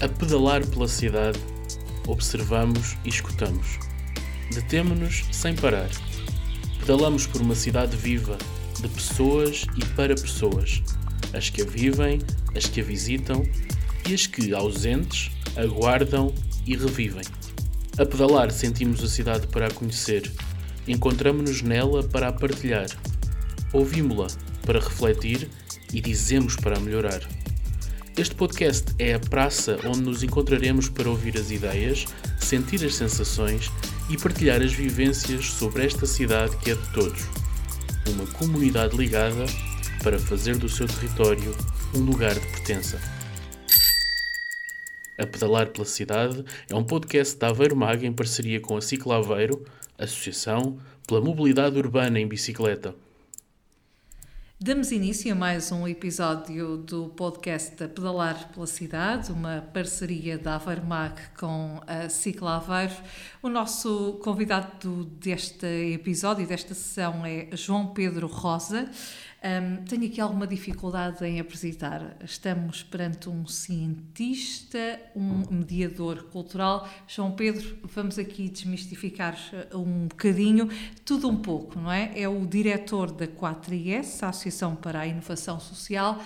A pedalar pela cidade, observamos e escutamos. Detemo-nos sem parar. Pedalamos por uma cidade viva, de pessoas e para pessoas, as que a vivem, as que a visitam e as que, ausentes, aguardam e revivem. A pedalar sentimos a cidade para a conhecer, encontramos-nos nela para a partilhar, ouvimos-la para refletir e dizemos para a melhorar. Este podcast é a praça onde nos encontraremos para ouvir as ideias, sentir as sensações e partilhar as vivências sobre esta cidade que é de todos. Uma comunidade ligada para fazer do seu território um lugar de pertença. A Pedalar pela Cidade é um podcast da Aveiro Mag em parceria com a Cicla Aveiro, Associação pela Mobilidade Urbana em Bicicleta. Damos início a mais um episódio do podcast da Pedalar pela Cidade, uma parceria da Aveiro Mag com a Cicla Aveiro. O nosso convidado deste episódio, desta sessão, é João Pedro Rosa. Um, tenho aqui alguma dificuldade em apresentar. Estamos perante um cientista, um mediador cultural. João Pedro, vamos aqui desmistificar eh, um bocadinho, tudo um pouco, não é? É o diretor da 4IS, a Associação para a Inovação Social.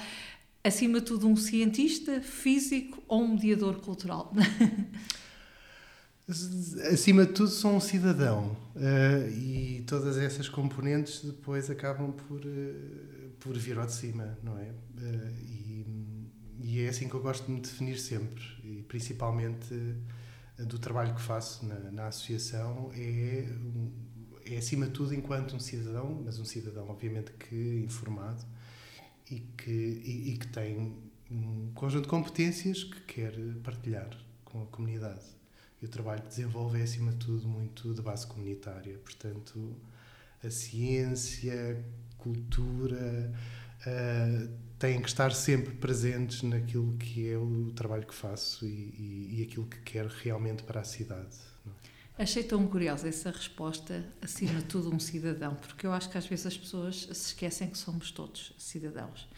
Acima de tudo, um cientista, físico ou um mediador cultural? acima de tudo, sou um cidadão uh, e todas essas componentes depois acabam por, uh, por vir ao de cima, não é? Uh, e, e, é assim que eu gosto de me definir sempre, e principalmente do trabalho que faço na, na associação, é, é acima de tudo enquanto um cidadão, mas um cidadão obviamente que informado e que, e, e que tem um conjunto de competências que quer partilhar com a comunidade. E o trabalho que desenvolve é, acima de tudo, muito de base comunitária. Portanto, a ciência, cultura, uh, têm que estar sempre presentes naquilo que é o trabalho que faço e, e, e aquilo que quero realmente para a cidade. É? Achei tão curiosa essa resposta, acima de tudo, um cidadão, porque eu acho que às vezes as pessoas se esquecem que somos todos cidadãos.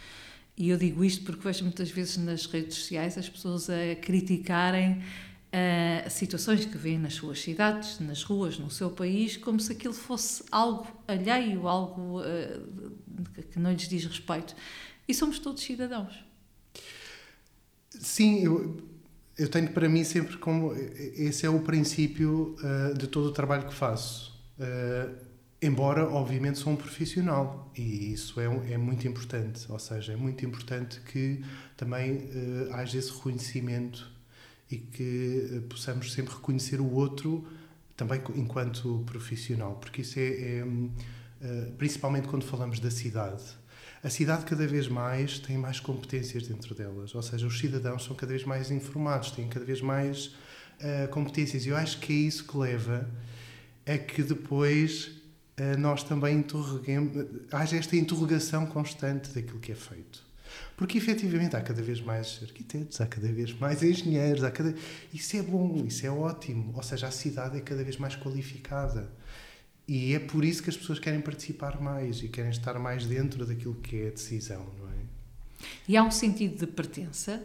E eu digo isto porque vejo muitas vezes nas redes sociais as pessoas a criticarem uh, situações que vêem nas suas cidades, nas ruas, no seu país, como se aquilo fosse algo alheio, algo uh, que não lhes diz respeito. E somos todos cidadãos. Sim, eu, eu tenho para mim sempre como. Esse é o princípio uh, de todo o trabalho que faço. embora, obviamente, sou um profissional e isso é, é muito importante. Ou seja, é muito importante que também haja esse reconhecimento e que eh, possamos sempre reconhecer o outro também enquanto profissional, porque isso é, é eh, principalmente quando falamos da cidade. A cidade cada vez mais tem mais competências dentro delas, ou seja, os cidadãos são cada vez mais informados, têm cada vez mais uh, competências. E eu acho que é isso que leva a que depois uh, nós também interroguemos, haja esta interrogação constante daquilo que é feito. Porque efetivamente há cada vez mais arquitetos, há cada vez mais engenheiros, há cada... isso é bom, isso é ótimo. Ou seja, a cidade é cada vez mais qualificada. E é por isso que as pessoas querem participar mais e querem estar mais dentro daquilo que é a decisão, não é? E há um sentido de pertença?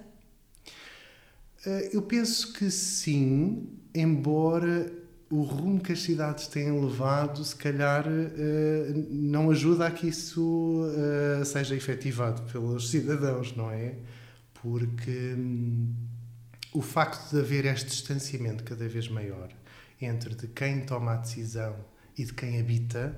Eh, eu penso que sim, embora o rumo que as cidades têm levado, se calhar, uh, não ajuda a que isso uh, seja efetivado pelos cidadãos, não é? Porque um, o facto de haver este distanciamento cada vez maior entre de quem toma a decisão e de quem habita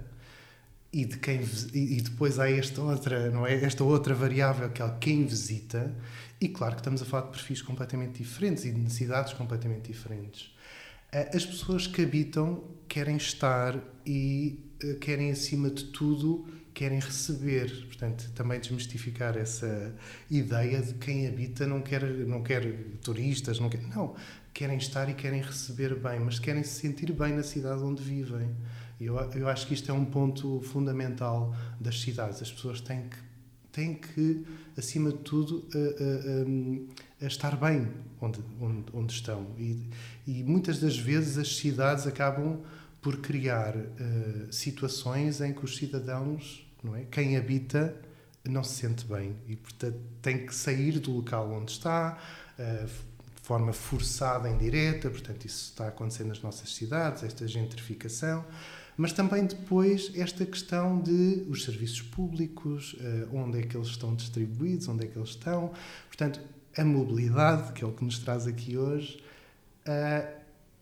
e de quem e depois há esta outra não é? Esta outra variável que é quem visita. E claro que estamos a falar de perfis completamente diferentes e de necessidades completamente diferentes. eh, as pessoas que habitam querem estar e eh, querem, acima de tudo, querem receber. Portanto, também desmistificar essa ideia de quem habita não quer, não quer turistas, não quer. Não, querem estar e querem receber bem, mas querem se sentir bem na cidade onde vivem. Eu, eu acho que isto é um ponto fundamental das cidades. As pessoas têm que, têm que acima de tudo, a, a, a estar bem onde, onde, onde estão. E, e, muitas das vezes as cidades acabam por criar uh, situações em que os cidadãos, não é? quem habita, não se sente bem e, portanto, tem que sair do local onde está, uh, de forma forçada, indireta, portanto, isso está acontecendo nas nossas cidades, esta gentrificação, mas também depois esta questão de os serviços públicos, eh, onde é que eles estão distribuídos, onde é que eles estão, portanto, a mobilidade, que é o que nos traz aqui hoje, eh,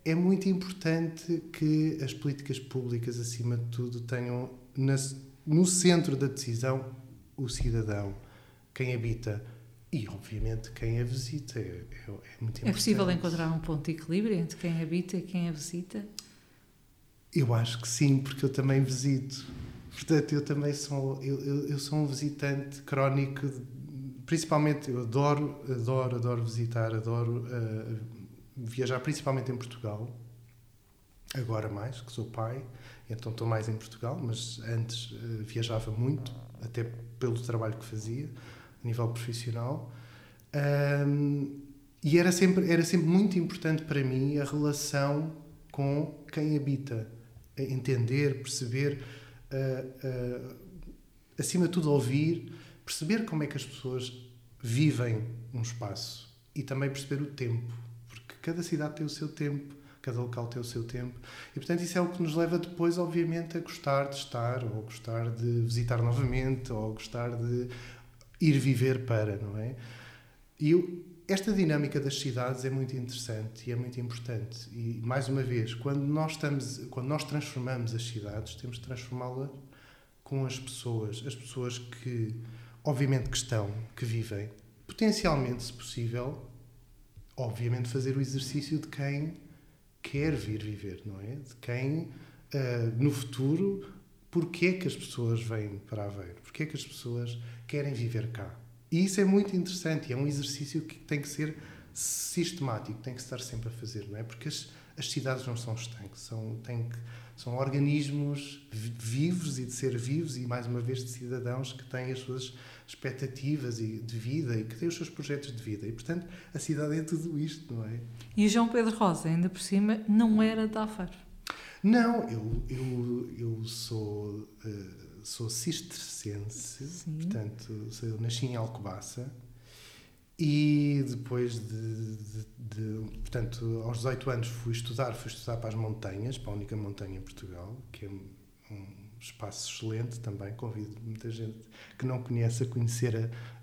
é muito importante que as políticas públicas, acima de tudo, tenham no centro da decisão o cidadão, quem habita e, obviamente, quem a visita. É, é, é muito importante. É possível encontrar um ponto de equilíbrio entre quem habita e quem a visita? Eu acho que sim, porque eu também visito. Portanto, eu também sou, eu, eu, eu sou um visitante crónico, principalmente eu adoro, adoro, adoro visitar, adoro uh, viajar principalmente em Portugal, agora mais, que sou pai, então estou mais em Portugal, mas antes uh, viajava muito, até pelo trabalho que fazia a nível profissional. Um, e era sempre, era sempre muito importante para mim a relação com quem habita. Entender, perceber, uh, acima de tudo, ouvir, perceber como é que as pessoas vivem um espaço e também perceber o tempo, porque cada cidade tem o seu tempo, cada local tem o seu tempo. E, portanto, isso é o que nos leva depois, obviamente, a gostar de estar, ou gostar de visitar novamente, ou gostar de ir viver para, não é? E eu, esta dinâmica das cidades é muito interessante e é muito importante. E mais uma vez, quando nós estamos, quando nós transformamos as cidades, temos de transformá-las com as pessoas, as pessoas que obviamente que estão, que vivem, potencialmente, se possível, obviamente fazer o exercício de quem quer vir viver, não é? De quem uh, no futuro, porque é que as pessoas vêm para Aveiro? Porque é que as pessoas querem viver cá. E isso é muito interessante, é um exercício que tem que ser sistemático, tem que estar sempre a fazer, não é? Porque as, as cidades não são estanques, são, têm que, são organismos vivos e de ser vivos e, mais uma vez, de cidadãos que têm as suas expectativas de vida e que têm os seus projetos de vida. E, portanto, a cidade é tudo isto, não é? E o João Pedro Rosa, ainda por cima, não era de Aveiro? Não, eu, eu, eu sou... Uh, sou cistercense, Sim. portanto, eu nasci em Alcobaça e depois de, de, de, portanto, aos 18 anos fui estudar, fui estudar para as montanhas, para a única montanha em Portugal, que é um espaço excelente também, convido muita gente que não conhece a conhecer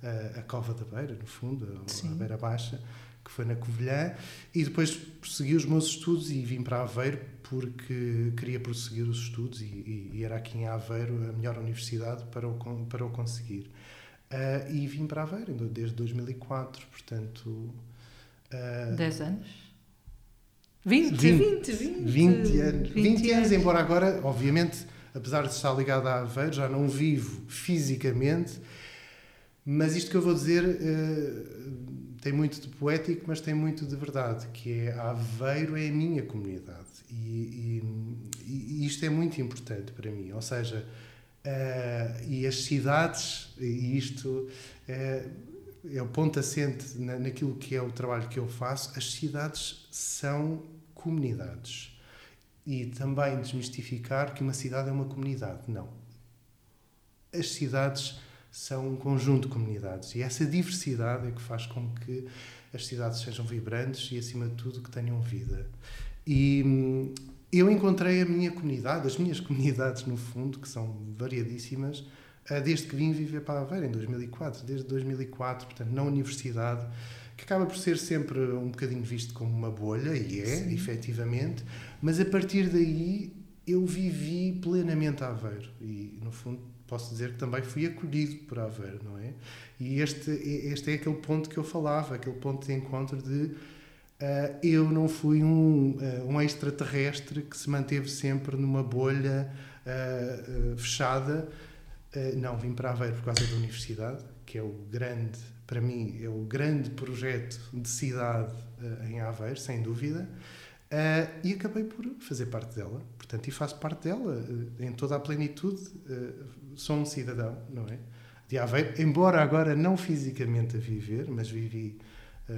a, a, a Cova da Beira, no fundo, a, a Beira Baixa, que foi na Covilhã, e depois prossegui os meus estudos e vim para Aveiro porque queria prosseguir os estudos e, e, e era aqui em Aveiro a melhor universidade para o, para o conseguir. Uh, e vim para Aveiro desde 2004, portanto... Uh, 10 anos? 20, 20, 20, 20, 20 anos. 20, 20 anos, embora agora, obviamente, apesar de estar ligado a Aveiro, já não vivo fisicamente, mas isto que eu vou dizer uh, tem muito de poético, mas tem muito de verdade, que é Aveiro é a minha comunidade. E, e, e isto é muito importante para mim. Ou seja, uh, e as cidades, e isto uh, é o ponto assente na, naquilo que é o trabalho que eu faço, as cidades são comunidades. E também desmistificar que uma cidade é uma comunidade. Não. As cidades são um conjunto de comunidades e essa diversidade é que faz com que as cidades sejam vibrantes e, acima de tudo, que tenham vida. E hum, eu encontrei a minha comunidade, as minhas comunidades, no fundo, que são variadíssimas, eh, desde que vim viver para Aveiro, em 2004. Desde 2004, portanto, na universidade, que acaba por ser sempre um bocadinho visto como uma bolha, e é, Sim. efetivamente, mas a partir daí eu vivi plenamente a Aveiro. E, no fundo, posso dizer que também fui acolhido por Aveiro, não é? E este, este é aquele ponto que eu falava, aquele ponto de encontro de uh, eu não fui um, uh, um extraterrestre que se manteve sempre numa bolha uh, fechada. não, vim para Aveiro por causa da universidade, que é o grande, para mim, é o grande projeto de cidade em Aveiro, sem dúvida. E acabei por fazer parte dela, portanto, e faço parte dela em toda a plenitude. Sou um cidadão, não é? De Aveiro, embora agora não fisicamente a viver, mas vivi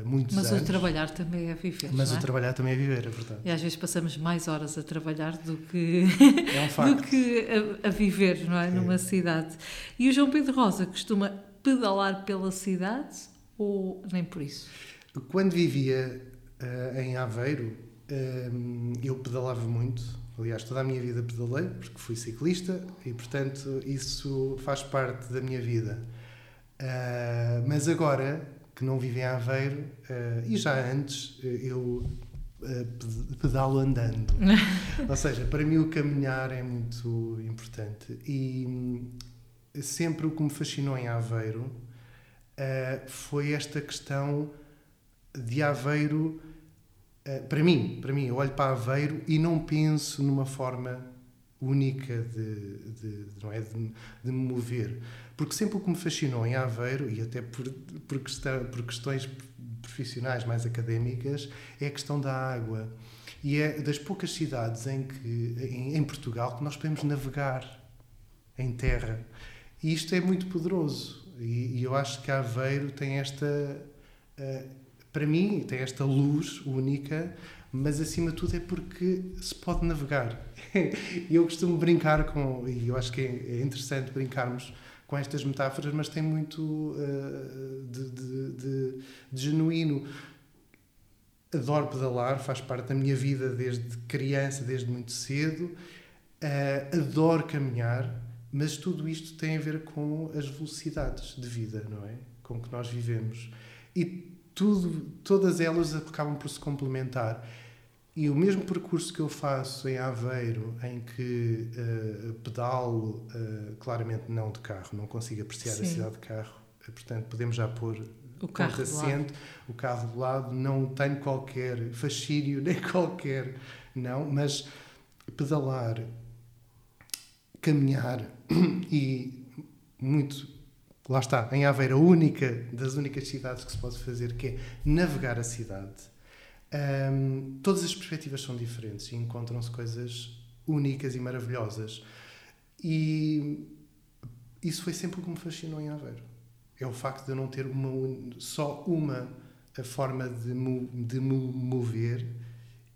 muitos mas anos. O trabalhar também é viver. Mas é? o trabalhar também é viver, é verdade. E às vezes passamos mais horas a trabalhar do que, é um do que a, a viver, não é? é? Numa cidade. E o João Pedro Rosa costuma pedalar pela cidade ou nem por isso? Quando vivia uh, em Aveiro, uh, eu pedalava muito. Aliás, toda a minha vida pedalei, porque fui ciclista e, portanto, isso faz parte da minha vida. Uh, mas agora, que não vivo em Aveiro, e já antes, eu pedalo andando. Ou seja, para mim o caminhar é muito importante. E hum, sempre o que me fascinou em Aveiro uh, foi esta questão de Aveiro. Uh, para mim, para mim, eu olho para Aveiro e não penso numa forma única de, de, não é, de, de, me mover. Porque sempre o que me fascinou em Aveiro, e até por, por, questão, por questões profissionais mais académicas, é a questão da água. E é das poucas cidades em, que, em, em Portugal que nós podemos navegar em terra. E isto é muito poderoso. E, e eu acho que Aveiro tem esta, uh, para mim, tem esta luz única, mas acima de tudo é porque se pode navegar. Eu costumo brincar com, e eu acho que é, é interessante brincarmos com estas metáforas, mas tem muito uh, de, de, de, de genuíno adoro pedalar, faz parte da minha vida desde criança, desde muito cedo. Uh, adoro caminhar, mas tudo isto tem a ver com as velocidades de vida, não é? Com que nós vivemos. E tudo, todas elas acabam por se complementar. E o mesmo percurso que eu faço em Aveiro, em que uh, pedalo, uh, claramente não de carro, não consigo apreciar Sim. a cidade de carro, uh, portanto podemos já pôr o carro assento, o carro do lado, não tenho qualquer fascínio, nem qualquer, não, mas pedalar caminhar e muito lá está, em Aveiro, a única das únicas cidades que se pode fazer, que é navegar a cidade. Um, todas as perspectivas são diferentes e encontram-se coisas únicas e maravilhosas. E isso foi sempre o que me fascinou em Aveiro. É o facto de eu não ter uma, só uma forma de me, de me mover,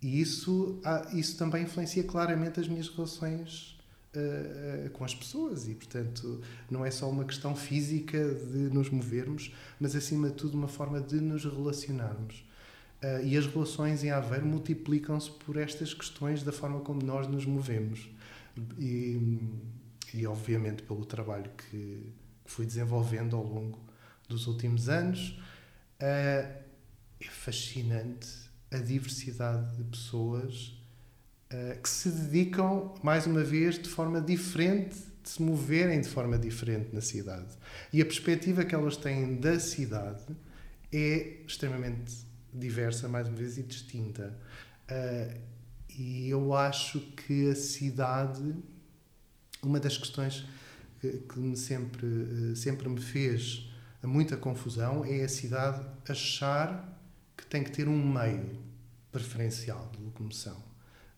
e isso, ah, isso também influencia claramente as minhas relações uh, com as pessoas e, portanto, não é só uma questão física de nos movermos, mas acima de tudo uma forma de nos relacionarmos. Uh, e as relações em Aveiro multiplicam-se por estas questões da forma como nós nos movemos. E, e obviamente, pelo trabalho que, que fui desenvolvendo ao longo dos últimos anos. Uh, é fascinante a diversidade de pessoas eh, que se dedicam, mais uma vez, de forma diferente, de se moverem de forma diferente na cidade. E a perspectiva que elas têm da cidade é extremamente diversa, mais uma vez, e distinta. Uh, e eu acho que a cidade, uma das questões que, que me sempre, uh, sempre me fez muita confusão é a cidade achar que tem que ter um meio preferencial de locomoção.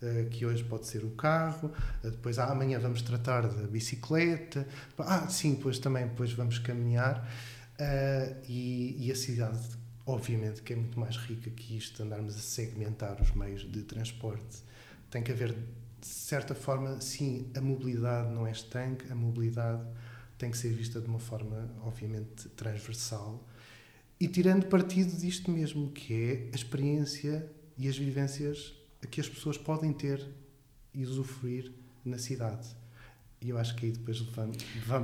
Eh, que hoje pode ser o carro, depois ah, amanhã vamos tratar da bicicleta, ah, sim, depois também depois vamos caminhar. Uh, e, e, a cidade, obviamente, que é muito mais rica que isto, andarmos a segmentar os meios de transporte. Tem que haver, de certa forma, sim, a mobilidade não é estanque, a mobilidade tem que ser vista de uma forma, obviamente, transversal. E tirando partido disto mesmo, que é a experiência e as vivências que as pessoas podem ter e usufruir na cidade. E eu acho que aí depois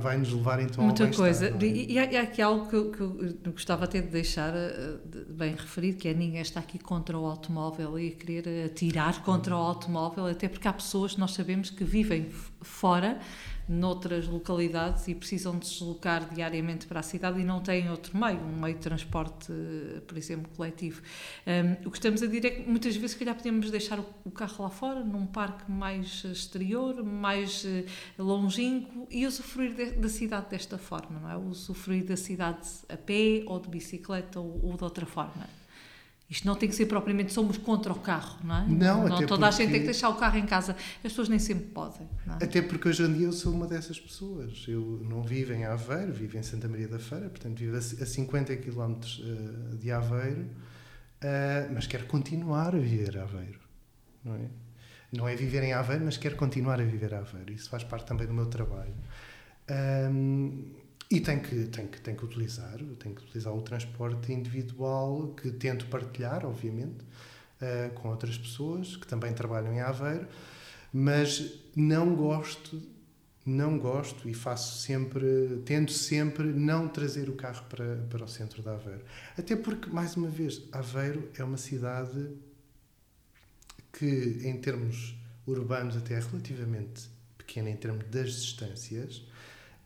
vai-nos levar então Muita ao coisa. É? E, e há aqui algo que eu, que eu, gostava até de deixar uh, bem referido, que é ninguém está aqui contra o automóvel e querer atirar contra o automóvel, até porque há pessoas, nós sabemos, que vivem fora noutras localidades e precisam deslocar diariamente para a cidade e não têm outro meio, um meio de transporte, por exemplo, coletivo. Um, o que estamos a dizer é que muitas vezes, se calhar, podemos deixar o, carro lá fora, num parque mais exterior, mais uh, longínquo e usufruir de, da cidade desta forma, não é? Usufruir da cidade a pé ou de bicicleta ou, ou de outra forma. Isto não tem que ser propriamente somos contra o carro, não é? Não, não até toda porque... a gente tem que deixar o carro em casa. As pessoas nem sempre podem. É? Até porque hoje em dia eu sou uma dessas pessoas. Eu não vivo em Aveiro, vivo em Santa Maria da Feira, portanto vivo a 50 km eh, de Aveiro, eh, mas quero continuar a viver Aveiro, não é? Não é viver em Aveiro, mas quero continuar a viver Aveiro. Isso faz parte também do meu trabalho. E tem que, tem, que, tem que utilizar, tem que utilizar o transporte individual que tento partilhar, obviamente, uh, com outras pessoas que também trabalham em Aveiro, mas não gosto, não gosto e faço sempre, tento sempre não trazer o carro para, para o centro de Aveiro. Até porque, mais uma vez, Aveiro é uma cidade que, em termos urbanos, até é relativamente pequena em termos das distâncias.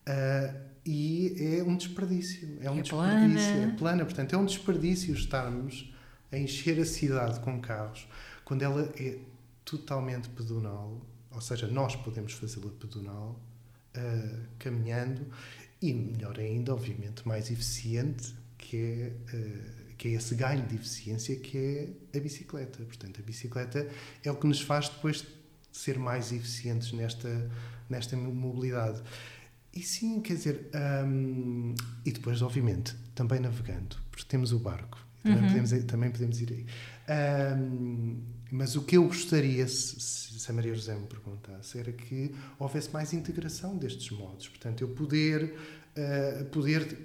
Uh, e é um desperdício. É um é desperdício. Plana. É plana. Portanto, é um desperdício estarmos a encher a cidade com carros quando ela é totalmente pedonal, ou seja, nós podemos fazê-la pedonal, uh, caminhando, e melhor ainda, obviamente, mais eficiente, que é, uh, que é esse ganho de eficiência que é a bicicleta. Portanto, a bicicleta é o que nos faz depois ser mais eficientes nesta, nesta mobilidade. E sim, quer dizer, um, e depois, obviamente, também navegando, porque temos o barco, também, uhum. podemos, também podemos ir aí. Um, mas o que eu gostaria, se, se, a Maria José me perguntasse, era que houvesse mais integração destes modos. Portanto, eu poder, uh, poder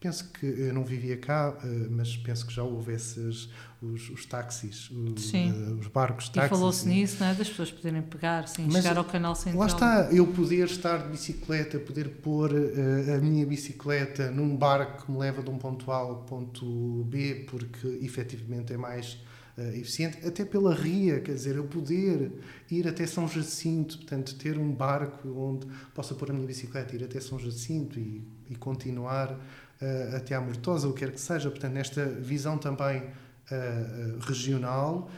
Penso que eu não vivia cá, eh, mas penso que já houve esses, os, os táxis, os, uh, os barcos táxis. E falou-se nisso, não é? das pessoas poderem pegar, sim, mas chegar ao canal central. Lá está, eu poder estar de bicicleta, poder pôr uh, a minha bicicleta num barco que me leva de um ponto A ao ponto B, porque efetivamente é mais uh, eficiente, até pela ria, quer dizer, eu poder ir até São Jacinto, portanto, ter um barco onde possa pôr a minha bicicleta, ir até São Jacinto e, e continuar uh, até à Mortosa, o que quer que seja, portanto, nesta visão também uh, regional,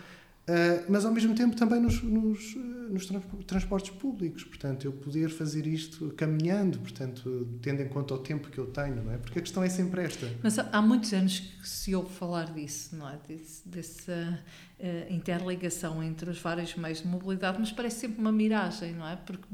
mas ao mesmo tempo também nos, nos, nos, transportes públicos, portanto, eu poder fazer isto caminhando, portanto, tendo em conta o tempo que eu tenho, não é? Porque a questão é sempre esta. Mas há muitos anos que se ouve falar disso, não é? Dessa uh, interligação entre os vários meios de mobilidade, mas parece sempre uma miragem, não é? Porque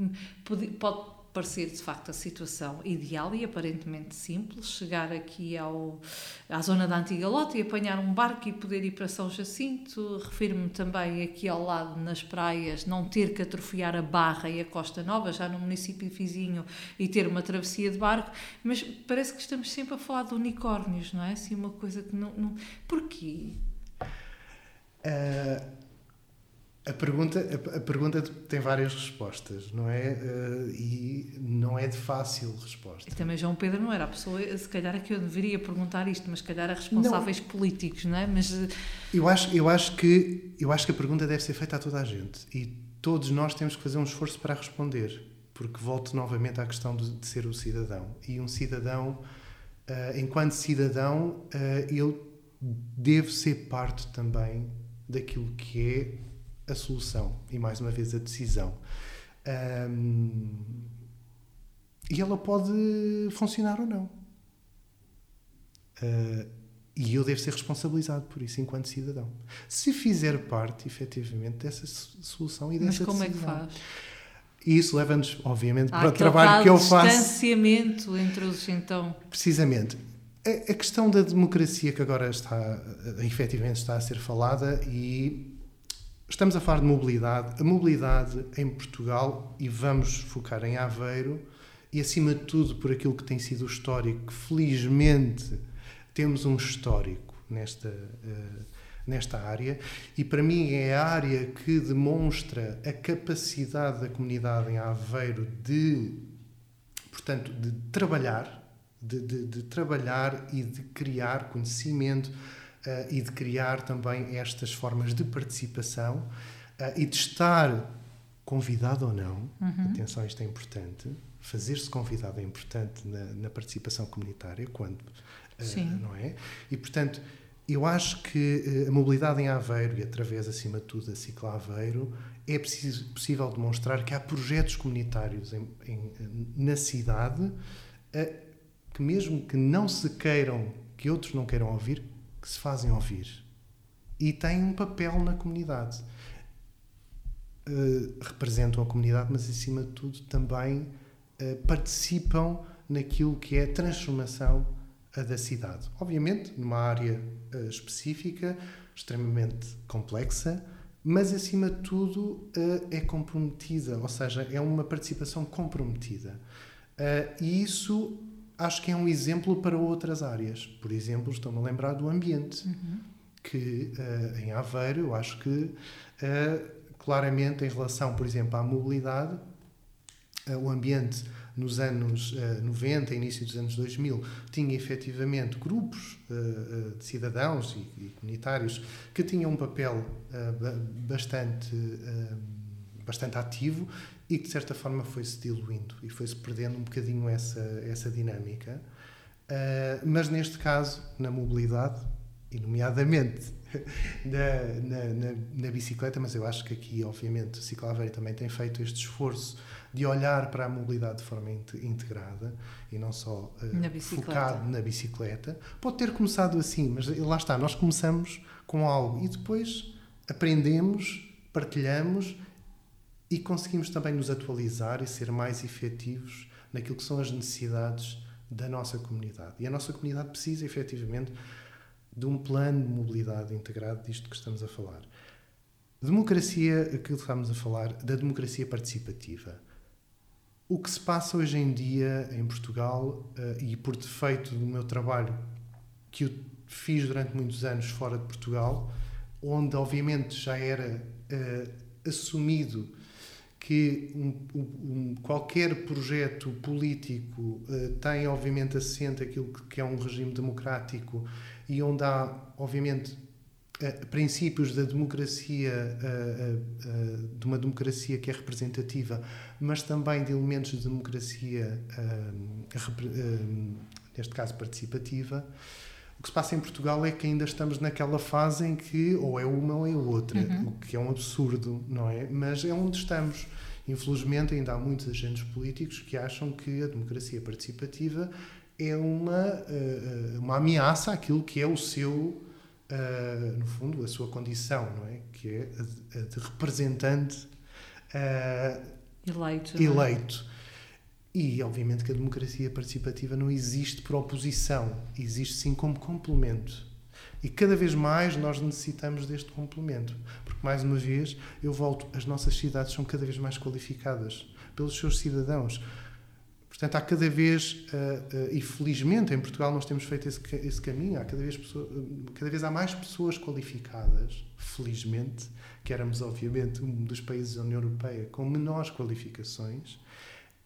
pode, pode parecer de facto a situação ideal e aparentemente simples, chegar aqui ao, à zona da Antiga Lota e apanhar um barco e poder ir para São Jacinto. Refiro-me também aqui ao lado, nas praias, não ter que atrofiar a Barra e a Costa Nova, já no município vizinho, e ter uma travessia de barco, mas parece que estamos sempre a falar de unicórnios, não é? Assim, uma coisa que não. não... Porquê? Uh a pergunta, a, a, pergunta tem várias respostas, não é? Uh, e não é de fácil resposta. E também João Pedro não era a pessoa, se calhar é que eu deveria perguntar isto, mas se calhar a responsáveis não. políticos, não é? Mas eh, eu acho, eu acho que eu acho que a pergunta deve ser feita a toda a gente e todos nós temos que fazer um esforço para responder, porque volto novamente à questão de, de ser o cidadão e um cidadão, uh, enquanto cidadão, uh, ele deve ser parte também daquilo que é a solução e, mais uma vez, a decisão. Um, e ela pode funcionar ou não. Uh, e eu devo ser responsabilizado por isso enquanto cidadão. Se fizer parte, efetivamente, dessa solução e dessa Mas como decisão. é que faz? E isso leva-nos, obviamente, Há para o trabalho que eu faço. distanciamento entre os, então... Precisamente. A, a questão da democracia que agora está, efetivamente, está a ser falada e Estamos a falar de mobilidade. A mobilidade em Portugal, e vamos focar em Aveiro, e acima de tudo por aquilo que tem sido o histórico, felizmente temos um histórico nesta, uh, nesta área, e para mim é a área que demonstra a capacidade da comunidade em Aveiro de, portanto, de trabalhar, de, de, de trabalhar e de criar conhecimento, uh, e de criar também estas formas de participação uh, e de estar convidado ou não, uhum. atenção, isto é importante, fazer-se convidado é importante na, na participação comunitária, quando, uh, não é? E, portanto, eu acho que a mobilidade em Aveiro, e através, acima de tudo, da Cicla Aveiro, é preciso, possível demonstrar que há projetos comunitários em, em, na cidade que, mesmo que não se queiram, que outros não queiram ouvir, que se fazem ouvir e têm um papel na comunidade. Uh, representam a comunidade, mas acima de tudo também uh, participam naquilo que é a transformação uh, da cidade. Obviamente, numa área específica, extremamente complexa, mas acima de tudo é comprometida, ou seja, é uma participação comprometida. e isso acho que é um exemplo para outras áreas. Por exemplo, estou-me a lembrar do ambiente, Uhum. que uh, em Aveiro, eu acho que uh, claramente em relação, por exemplo, à mobilidade, uh, o ambiente nos anos 90, início dos anos 2000, tinha efetivamente grupos de cidadãos e, e, comunitários que tinham um papel bastante, bastante ativo e que de certa forma foi-se diluindo e foi-se perdendo um bocadinho essa, essa dinâmica. mas neste caso, na mobilidade, e nomeadamente na, na, na, na, bicicleta, mas eu acho que aqui, obviamente, o Ciclaveiro também tem feito este esforço de olhar para a mobilidade de forma integrada e não só uh, focado na bicicleta. Pode ter começado assim, mas lá está, nós começamos com algo e depois aprendemos, partilhamos e conseguimos também nos atualizar e ser mais efetivos naquilo que são as necessidades da nossa comunidade. E a nossa comunidade precisa, efetivamente, de um plano de mobilidade integrado disto que estamos a falar. Democracia, aquilo que estamos a falar, da democracia participativa. O que se passa hoje em dia em Portugal, uh, e por defeito do meu trabalho, que eu fiz durante muitos anos fora de Portugal, onde obviamente já era uh, assumido que um, um, qualquer projeto político uh, tem obviamente assente aquilo que, que é um regime democrático e onde há, obviamente, eh, princípios da democracia, eh, de uma democracia que é representativa, mas também de elementos de democracia, neste caso participativa. O que se passa em Portugal é que ainda estamos naquela fase em que ou é uma ou é outra, uhum. o que é um absurdo, não é? Mas é onde estamos. Infelizmente, ainda há muitos agentes políticos que acham que a democracia participativa é uma, uh, uma ameaça àquilo que é o seu, uh, no fundo, a sua condição, não é? Que é a de, representante uh, eleito. eleito. E, obviamente, que a democracia participativa não existe por oposição, existe sim como complemento. E cada vez mais nós necessitamos deste complemento. Porque, mais uma vez, eu volto, as nossas cidades são cada vez mais qualificadas pelos seus cidadãos Portanto, há cada vez, uh, uh, e felizmente em Portugal nós temos feito esse, esse caminho, há cada vez, pessoa, cada vez há mais pessoas qualificadas, felizmente, que éramos obviamente um dos países da União Europeia com menores qualificações,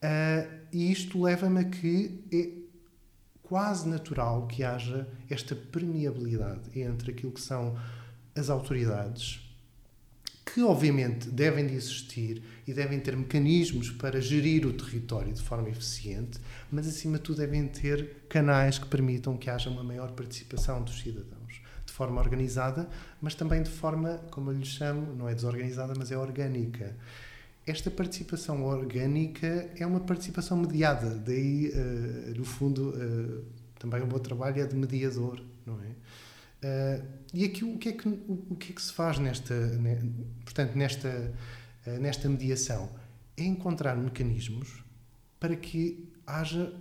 uh, e isto leva-me a que é quase natural que haja esta permeabilidade entre aquilo que são as autoridades, que obviamente devem de existir e devem ter mecanismos para gerir o território de forma eficiente, mas acima de tudo devem ter canais que permitam que haja uma maior participação dos cidadãos, de forma organizada, mas também de forma, como eu lhe chamo, não é desorganizada, mas é orgânica. Esta participação orgânica é uma participação mediada, daí, uh, no fundo, uh, também o meu trabalho é de mediador, não é? Uh, e aqui o que, é que, o, o, que é que se faz nesta, ne, portanto, nesta, nesta mediação? É encontrar mecanismos para que haja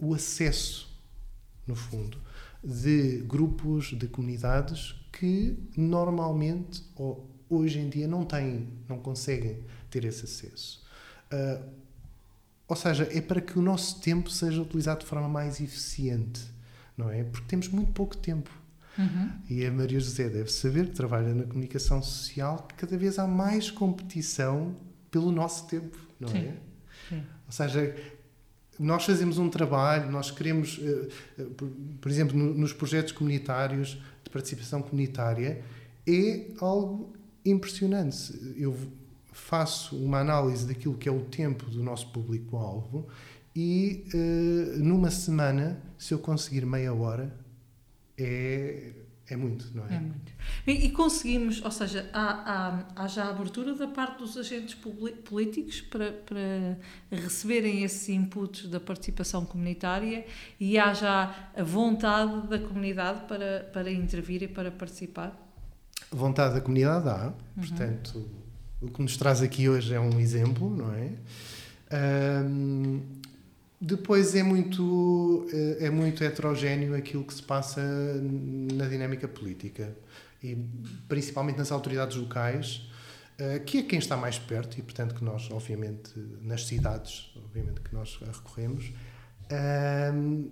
o acesso, no fundo, de grupos, de comunidades que normalmente, ou hoje em dia, não têm, não conseguem ter esse acesso. ou seja, é para que o nosso tempo seja utilizado de forma mais eficiente não é? Porque temos muito pouco tempo. Uhum. E a Maria José deve saber que trabalha na comunicação social que cada vez há mais competição pelo nosso tempo, não Sim. é? Sim. Ou seja, nós fazemos um trabalho, nós queremos, eh, eh, por exemplo, nos projetos comunitários de participação comunitária, é algo impressionante. Eu faço uma análise daquilo que é o tempo do nosso público-alvo e uh, numa semana, se eu conseguir meia hora, é, é muito, não é? É muito. E, e conseguimos, ou seja, há, há, há, já abertura da parte dos agentes políticos para, para receberem esses inputs da participação comunitária e há já a vontade da comunidade para, para intervir e para participar? Vontade da comunidade há, uhum. portanto, o que nos traz aqui hoje é um exemplo, não é? Um, depois é muito, eh, é muito heterogéneo aquilo que se passa na dinâmica política e principalmente nas autoridades locais, eh, que é quem está mais perto e, portanto, que nós, obviamente, nas cidades, obviamente que nós recorremos, Um,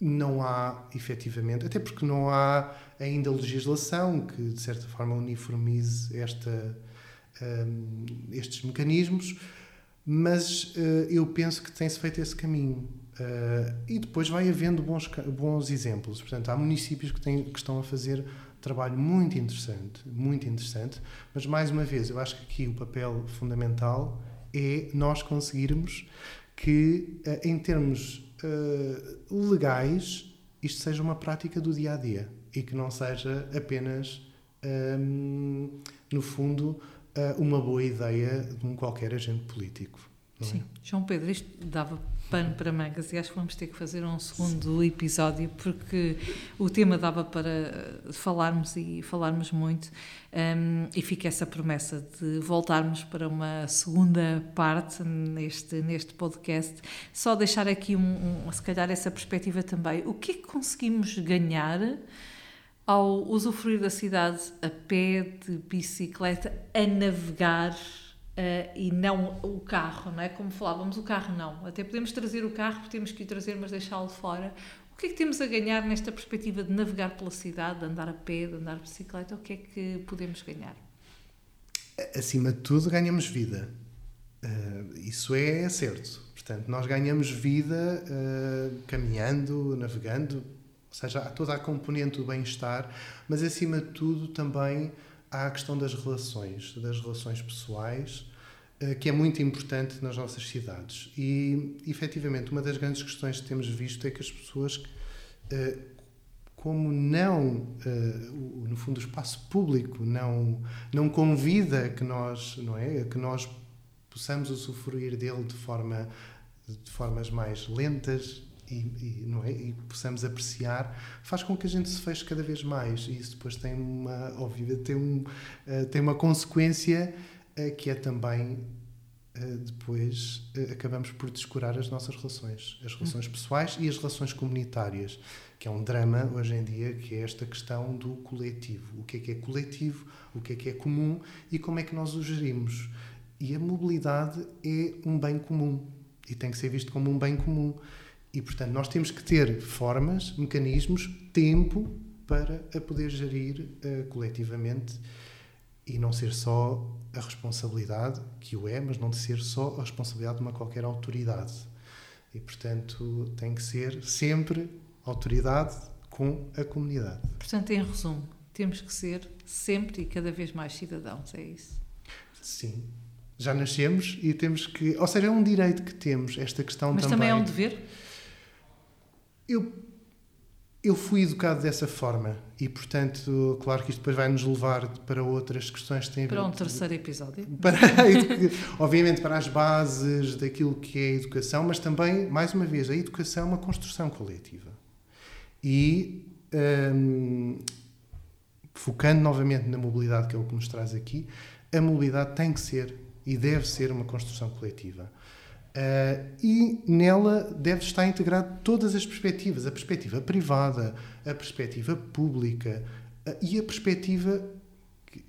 não há, efetivamente, até porque não há ainda legislação que, de certa forma, uniformize esta, um, estes mecanismos, mas uh, eu penso que tem-se feito esse caminho. Uh, e depois vai havendo bons, bons exemplos. Portanto, há municípios que, têm, que estão a fazer trabalho muito interessante, muito interessante, mas mais uma vez, eu acho que aqui o papel fundamental é nós conseguirmos que, uh, em termos uh, legais, isto seja uma prática do dia a dia e que não seja apenas, um, no fundo, uma boa ideia de um qualquer agente político. Sim, é? João Pedro, isto dava pano para mangas e acho que vamos ter que fazer um segundo episódio porque o tema dava para falarmos e falarmos muito um, e fica essa promessa de voltarmos para uma segunda parte neste, neste podcast. Só deixar aqui, um, um, se calhar, essa perspectiva também. O que é que conseguimos ganhar ao usufruir da cidade a pé, de bicicleta, a navegar Uh, e não o carro, não é? Como falávamos, o carro não. Até podemos trazer o carro, temos que o trazer, mas deixá-lo fora. O que é que temos a ganhar nesta perspectiva de navegar pela cidade, de andar a pé, de andar de bicicleta? O que é que podemos ganhar? Acima de tudo, ganhamos vida. Uh, isso é certo. Portanto, nós ganhamos vida uh, caminhando, navegando, ou seja, há toda a componente do bem-estar, mas acima de tudo também há a questão das relações, das relações pessoais, eh, que é muito importante nas nossas cidades. E, efetivamente, uma das grandes questões que temos visto é que as pessoas, eh, como não, eh, no fundo, o espaço público não, não convida que nós, não é, que nós possamos usufruir dele de forma de formas mais lentas, e, e, é? e possamos apreciar, faz com que a gente se feche cada vez mais. E isso depois tem uma, obviamente, tem, um, uh, tem uma consequência uh, que é também uh, depois acabamos por descurar as nossas relações, as relações pessoais e as relações comunitárias, que é um drama hoje em dia, que é esta questão do coletivo. O que é que é coletivo, o que é que é comum e como é que nós o gerimos. E a mobilidade é um bem comum e tem que ser visto como um bem comum. E, portanto, nós temos que ter formas, mecanismos, tempo para a poder gerir uh, coletivamente e não ser só a responsabilidade, que o é, mas não de ser só a responsabilidade de uma qualquer autoridade. E, portanto, tem que ser sempre autoridade com a comunidade. Portanto, em resumo, temos que ser sempre e cada vez mais cidadãos, é isso? Sim. Já nascemos e temos que. Ou seja, é um direito que temos, esta questão mas também. Mas também é um dever? Eu, eu fui educado dessa forma e, portanto, claro que isto depois vai nos levar para outras questões que têm a ver... Para um terceiro episódio. Para, obviamente, para as bases daquilo que é a educação, mas também, mais uma vez, a educação é uma construção coletiva. E, hum, focando novamente na mobilidade, que é o que nos traz aqui, a mobilidade tem que ser e deve ser uma construção coletiva. Uh, e nela deve estar integrado todas as perspectivas: a perspectiva privada, a perspectiva pública uh, e a perspectiva que,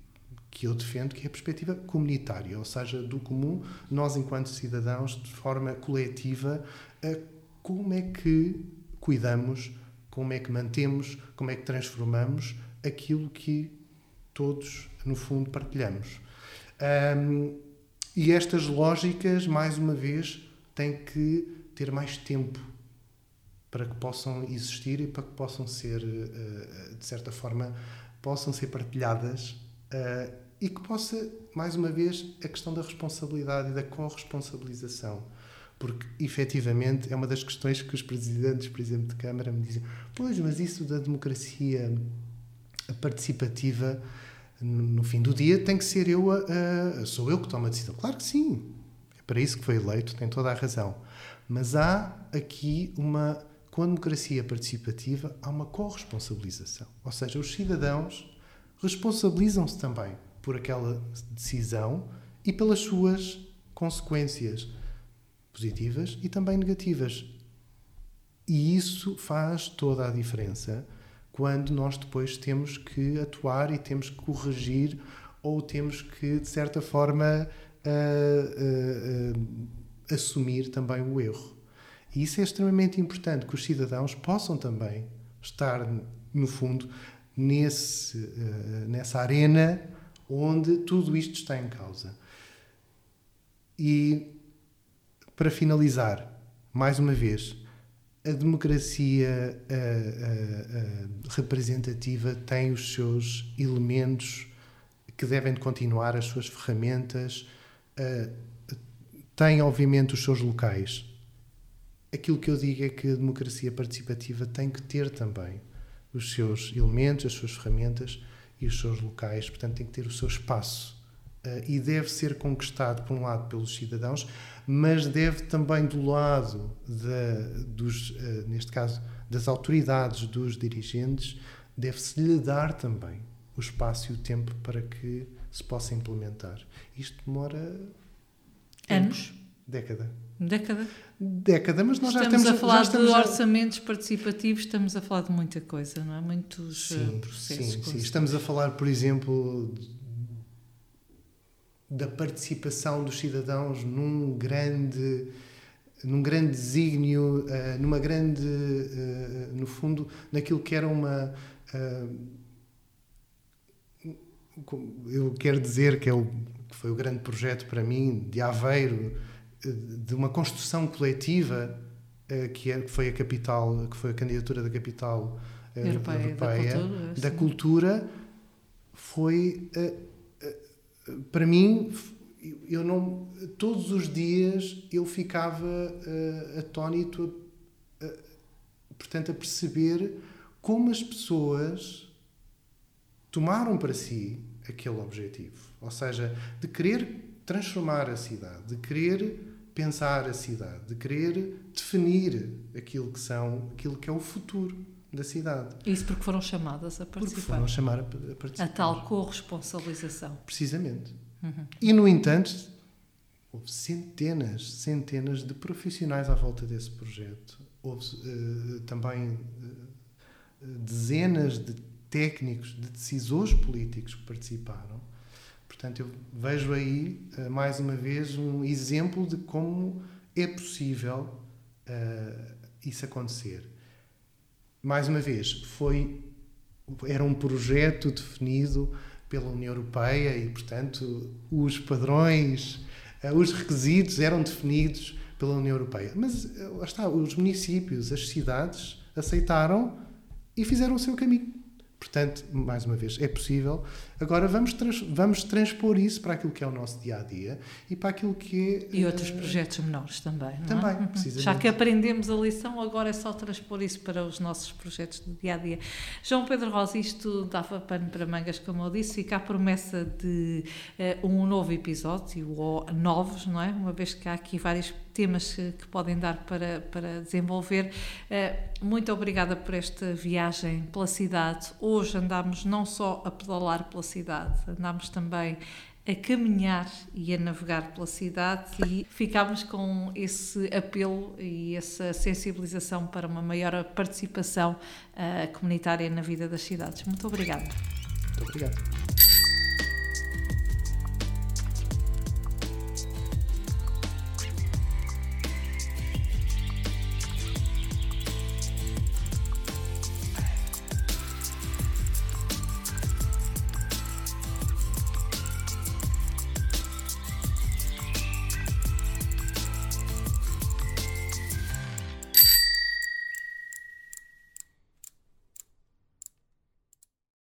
que, eu defendo, que é a perspectiva comunitária, ou seja, do comum, nós, enquanto cidadãos, de forma coletiva, uh, como é que cuidamos, como é que mantemos, como é que transformamos aquilo que todos, no fundo, partilhamos. E estas lógicas, mais uma vez, têm que ter mais tempo para que possam existir e para que possam ser, eh, de certa forma, possam ser partilhadas eh, e que possa, mais uma vez, a questão da responsabilidade e da corresponsabilização. Porque, efetivamente, é uma das questões que os presidentes, por exemplo, de Câmara me dizem: Pois, mas isso da democracia participativa no fim do dia tem que ser eu a, a, sou eu que tomo a decisão. Claro que sim. É para isso que foi eleito, tem toda a razão. Mas há aqui uma com a democracia participativa há uma corresponsabilização. Ou seja, os cidadãos responsabilizam-se também por aquela decisão e pelas suas consequências positivas e também negativas. E isso faz toda a diferença quando nós depois temos que atuar e temos que corrigir ou temos que, de certa forma, uh, uh, uh, assumir também o erro. E isso é extremamente importante, que os cidadãos possam também estar, no fundo, nesse, nessa arena onde tudo isto está em causa. E, para finalizar, mais uma vez, a democracia uh, uh, representativa tem os seus elementos que devem continuar, as suas ferramentas, tem, obviamente, os seus locais. Aquilo que eu digo é que a democracia participativa tem que ter também os seus elementos, as suas ferramentas e os seus locais, portanto, tem que ter o seu espaço. Uh, e deve ser conquistado, por um lado, pelos cidadãos, mas deve também, do lado dos, uh, neste caso, das autoridades, dos dirigentes, deve-se lhe dar também o espaço e o tempo para que se possa implementar. Isto demora anos, década. Década? Década, mas nós estamos já estamos a falar estamos de orçamentos participativos, estamos a falar de muita coisa, não é? Muitos sim, uh, processos. Sim, sim. Estamos a falar, por exemplo, da participação dos cidadãos num grande num grande desígnio, uh, numa grande, uh, no fundo, naquilo que era uma. eu quero dizer que, é o, que foi o grande projeto para mim de Aveiro, de uma construção coletiva que, é, que foi a capital, que foi a candidatura da capital europeia, europeia, da cultura, da cultura foi para mim eu não todos os dias eu ficava atónito portanto a perceber como as pessoas tomaram para si aquele objetivo. Ou seja de querer transformar a cidade, de querer pensar a cidade, de querer definir aquilo que são, aquilo que é o futuro da cidade. Isso porque foram chamadas a participar. Porque foram chamar a, a participar. A tal corresponsabilização. Precisamente. Uhum. E, no entanto, houve centenas, centenas de profissionais à volta desse projeto. Houve uh, também uh, dezenas de técnicos, de decisores políticos que participaram Portanto, eu vejo aí, uh, mais uma vez, um exemplo de como é possível isso acontecer. Mais uma vez, foi era um projeto definido pela União Europeia e, portanto, os padrões, uh, os requisitos eram definidos pela União Europeia. Mas, lá está, os municípios, as cidades aceitaram e fizeram o seu caminho. Portanto, mais uma vez, é possível. Agora vamos, trans, vamos transpor isso para aquilo que é o nosso dia a dia e para aquilo que é. E outros uh, projetos menores também. também, é? precisamente. Já que aprendemos a lição, agora é só transpor isso para os nossos projetos do dia a dia. João Pedro Rosa, isto dava pano para mangas, como eu disse, fica a promessa de uh, um novo episódio, ou novos, não é? Uma vez que há aqui vários temas que, podem dar para, para desenvolver. Uh, muito obrigada por esta viagem pela cidade. Hoje andámos não só a pedalar pela cidade, andámos também a caminhar e a navegar pela cidade e ficámos com esse apelo e essa sensibilização para uma maior participação uh, comunitária na vida das cidades. Muito obrigada. Muito obrigado.